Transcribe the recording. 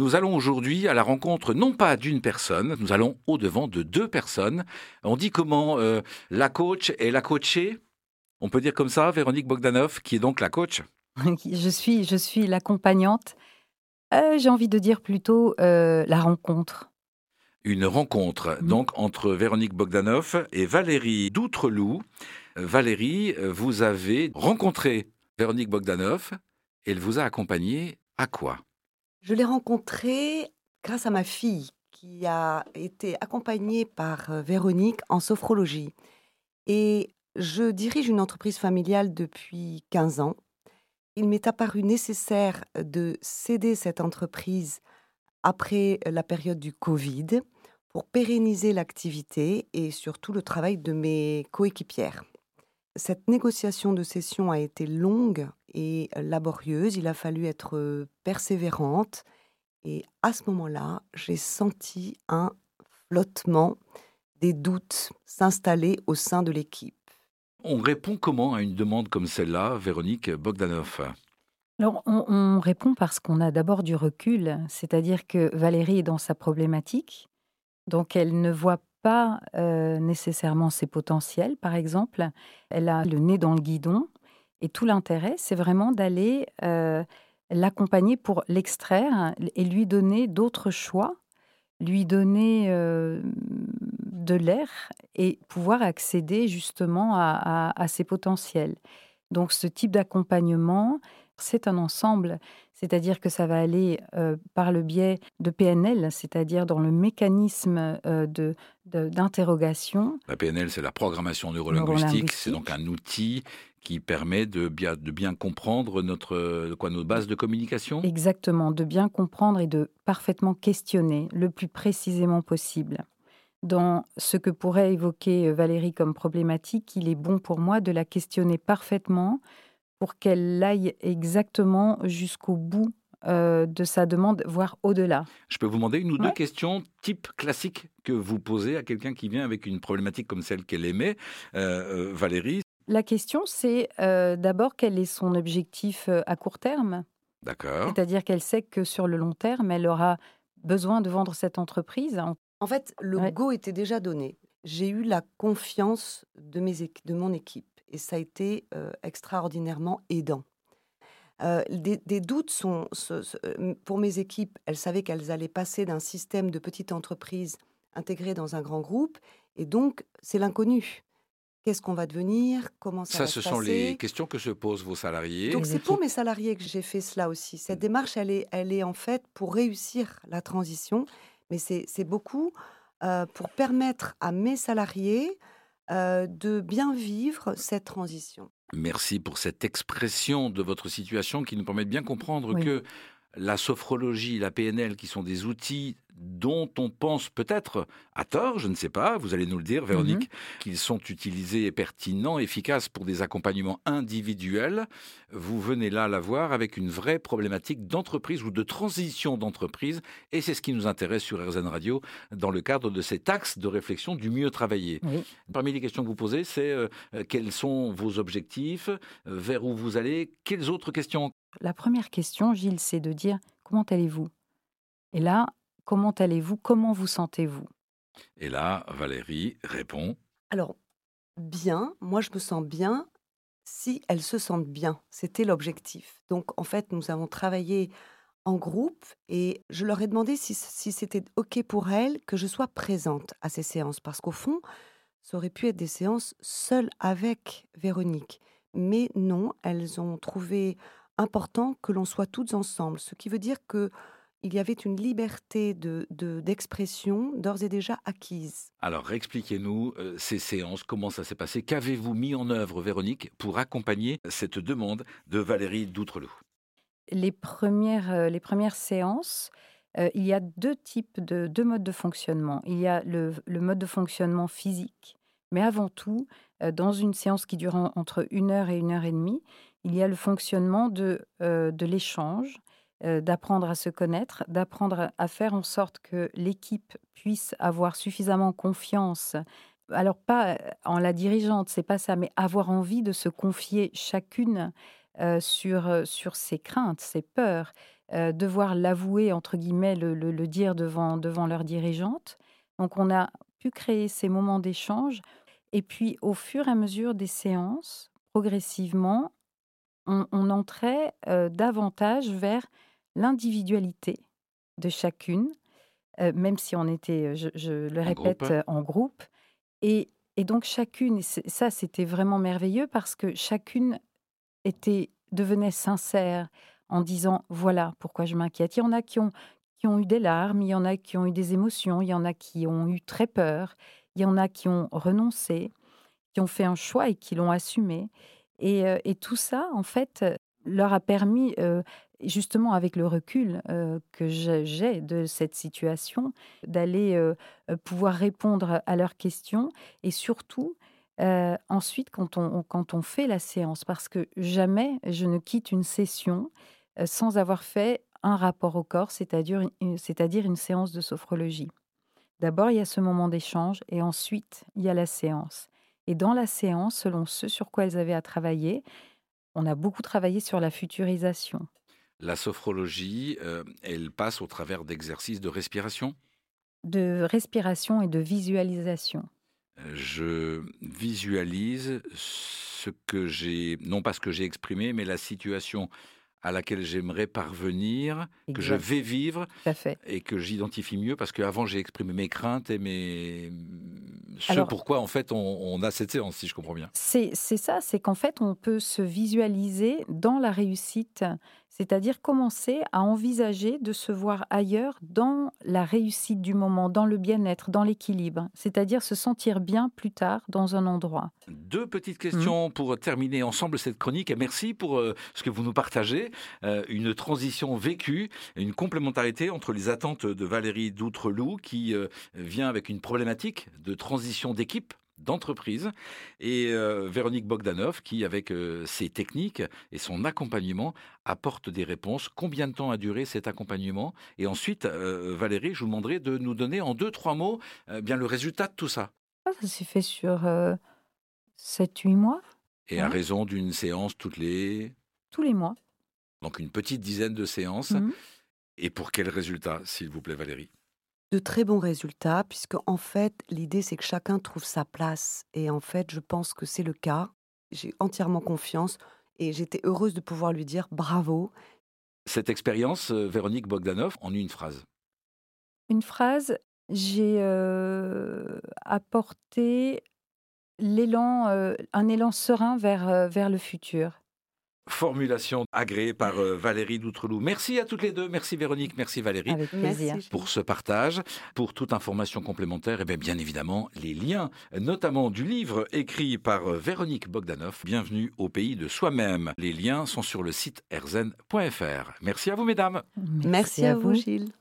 Nous allons aujourd'hui à la rencontre non pas d'une personne, nous allons au-devant de deux personnes. On dit comment euh, la coach et la coachée? On peut dire comme ça, Véronique Bogdanov, qui est donc la coach? Je suis, je suis l'accompagnante. Euh, j'ai envie de dire plutôt euh, la rencontre. Une rencontre mmh. donc entre Véronique Bogdanov et Valérie Doutreloup. Valérie, vous avez rencontré Véronique Bogdanov. Elle vous a accompagné à quoi? Je l'ai rencontré grâce à ma fille qui a été accompagnée par euh, Véronique en sophrologie. Et je dirige une entreprise familiale depuis 15 ans. Il m'est apparu nécessaire de céder cette entreprise après la période du Covid pour pérenniser l'activité et surtout le travail de mes coéquipières. Cette négociation de cession a été longue et laborieuse. Il a fallu être persévérante. Et à ce moment-là, j'ai senti un flottement, des doutes s'installer au sein de l'équipe. On répond comment à une demande comme celle-là, Véronique Bogdanov? Alors, on, on, répond parce qu'on a d'abord du recul, c'est-à-dire que Valérie est dans sa problématique, donc elle ne voit pas nécessairement ses potentiels, par exemple. Elle a le nez dans le guidon. Et tout l'intérêt, c'est vraiment d'aller l'accompagner pour l'extraire et lui donner d'autres choix, lui donner de l'air et pouvoir accéder justement à, ses potentiels. Donc ce type d'accompagnement, c'est un ensemble, c'est-à-dire que ça va aller par le biais de PNL, c'est-à-dire dans le mécanisme de, d'interrogation. La PNL, c'est la programmation neurolinguistique, c'est donc un outil qui permet de bien, de bien comprendre notre, quoi, nos bases de communication? Exactement, de bien comprendre et de parfaitement questionner le plus précisément possible. Dans ce que pourrait évoquer Valérie comme problématique, il est bon pour moi de la questionner parfaitement pour qu'elle aille exactement jusqu'au bout de sa demande, voire au-delà. Je peux vous demander une ou deux questions type classique que vous posez à quelqu'un qui vient avec une problématique comme celle qu'elle aimait, Valérie? La question, c'est d'abord quel est son objectif à court terme? D'accord. C'est-à-dire qu'elle sait que sur le long terme, elle aura besoin de vendre cette entreprise. En fait, le go était déjà donné. J'ai eu la confiance de, mes, de mon équipe et ça a été extraordinairement aidant. des, doutes sont, pour mes équipes, elles savaient qu'elles allaient passer d'un système de petite entreprise intégrée dans un grand groupe, et donc c'est l'inconnu. Qu'est-ce qu'on va devenir? Comment ça, ça va ce se sont passer? les questions que se posent vos salariés. Donc c'est pour mes salariés que j'ai fait cela aussi. Cette démarche, elle est, elle est en fait pour réussir la transition, mais c'est beaucoup pour permettre à mes salariés de bien vivre cette transition. Merci pour cette expression de votre situation qui nous permet de bien comprendre que la sophrologie, la PNL, qui sont des outils dont on pense peut-être à tort, je ne sais pas, vous allez nous le dire, Véronique, mmh qu'ils sont utilisés et pertinents, efficaces pour des accompagnements individuels. Vous venez là la voir avec une vraie problématique d'entreprise ou de transition d'entreprise, et c'est ce qui nous intéresse sur RZN Radio dans le cadre de cet axe de réflexion du mieux travailler. Parmi les questions que vous posez, c'est euh, quels sont vos objectifs, euh, vers où vous allez, quelles autres questions La première question, Gilles, c'est de dire comment allez-vous? Et là, Comment allez-vous? Comment vous sentez-vous? Et là, Valérie répond. Alors, bien, moi je me sens bien si elles se sentent bien. C'était l'objectif. Donc, en fait, nous avons travaillé en groupe et je leur ai demandé si, c'était OK pour elles que je sois présente à ces séances. Parce qu'au fond, ça aurait pu être des séances seules avec Véronique. Mais non, elles ont trouvé important que l'on soit toutes ensemble. Ce qui veut dire que il y avait une liberté de, d'expression d'ores et déjà acquise. Alors, expliquez-nous euh, ces séances, comment ça s'est passé Qu'avez-vous mis en œuvre, Véronique, pour accompagner cette demande de Valérie Doutreloup les premières, euh, les premières séances, euh, il y a deux types de deux modes de fonctionnement. Il y a le, mode de fonctionnement physique, mais avant tout, dans une séance qui dure entre une heure et une heure et demie, il y a le fonctionnement de, de l'échange, euh, d'apprendre à se connaître, d'apprendre à faire en sorte que l'équipe puisse avoir suffisamment confiance. Alors pas euh, en la dirigeante, c'est pas ça, mais avoir envie de se confier chacune sur, sur ses craintes, ses peurs, devoir l'avouer, entre guillemets, le, le, dire devant, devant leur dirigeante. Donc on a pu créer ces moments d'échange. Et puis au fur et à mesure des séances, progressivement, on, entrait davantage vers l'individualité de chacune, même si on était, je, le répète, en groupe. Et, et donc chacune, ça c'était vraiment merveilleux parce que chacune était devenait sincère en disant voilà pourquoi je m'inquiète. Il y en a qui ont qui ont eu des larmes, il y en a qui ont eu des émotions, il y en a qui ont eu très peur, il y en a qui ont renoncé, qui ont fait un choix et qui l'ont assumé. Et, tout ça, en fait, leur a permis, justement avec le recul que j'ai de cette situation, d'aller pouvoir répondre à leurs questions et surtout ensuite quand on, fait la séance, parce que jamais je ne quitte une session sans avoir fait un rapport au corps, c'est-à-dire une séance de sophrologie. D'abord, il y a ce moment d'échange et ensuite, il y a la séance. Et dans la séance, selon ce sur quoi elles avaient à travailler, on a beaucoup travaillé sur la futurisation. La sophrologie, euh, elle passe au travers d'exercices de respiration? De respiration et de visualisation. Euh, je visualise ce que j'ai, non pas ce que j'ai exprimé, mais la situation à laquelle j'aimerais parvenir, que je vais vivre et que j'identifie mieux parce qu'avant j'ai exprimé mes craintes et mes ce pourquoi en fait on, on, a cette séance si je comprends bien. C'est ça, c'est qu'en fait on peut se visualiser dans la réussite c'est-à-dire commencer à envisager de se voir ailleurs dans la réussite du moment, dans le bien-être, dans l'équilibre, c'est-à-dire se sentir bien plus tard dans un endroit. Deux petites questions mmh. pour terminer ensemble cette chronique et merci pour euh, ce que vous nous partagez. Euh, une transition vécue, une complémentarité entre les attentes de Valérie Doutreloup qui euh, vient avec une problématique de transition d'équipe d'entreprise et euh, Véronique Bogdanov qui, avec euh, ses techniques et son accompagnement, apporte des réponses. Combien de temps a duré cet accompagnement? Et ensuite, euh, Valérie, je vous demanderai de nous donner en deux, trois mots bien le résultat de tout ça. Ah, ça s'est fait sur 7-8 mois. Et à raison d'une séance toutes les... Tous les mois. Donc une petite dizaine de séances. Mmh. Et pour quel résultat, s'il vous plaît, Valérie? De très bons résultats, puisque en fait, l'idée c'est que chacun trouve sa place. Et en fait, je pense que c'est le cas. J'ai entièrement confiance et j'étais heureuse de pouvoir lui dire bravo. Cette expérience, euh, Véronique Bogdanov, en une phrase. Une phrase, j'ai euh, apporté l'élan, euh, un élan serein vers, vers le futur formulation agréée par euh, Valérie Doutreloup. Merci à toutes les deux. Merci Véronique, merci Valérie. Pour ce partage. Pour toute information complémentaire, et eh bien, évidemment, les liens, notamment du livre écrit par euh, Véronique Bogdanov, Bienvenue au pays de soi-même. Les liens sont sur le site erzen.fr. Merci à vous, mesdames. Merci, à, vous, Gilles.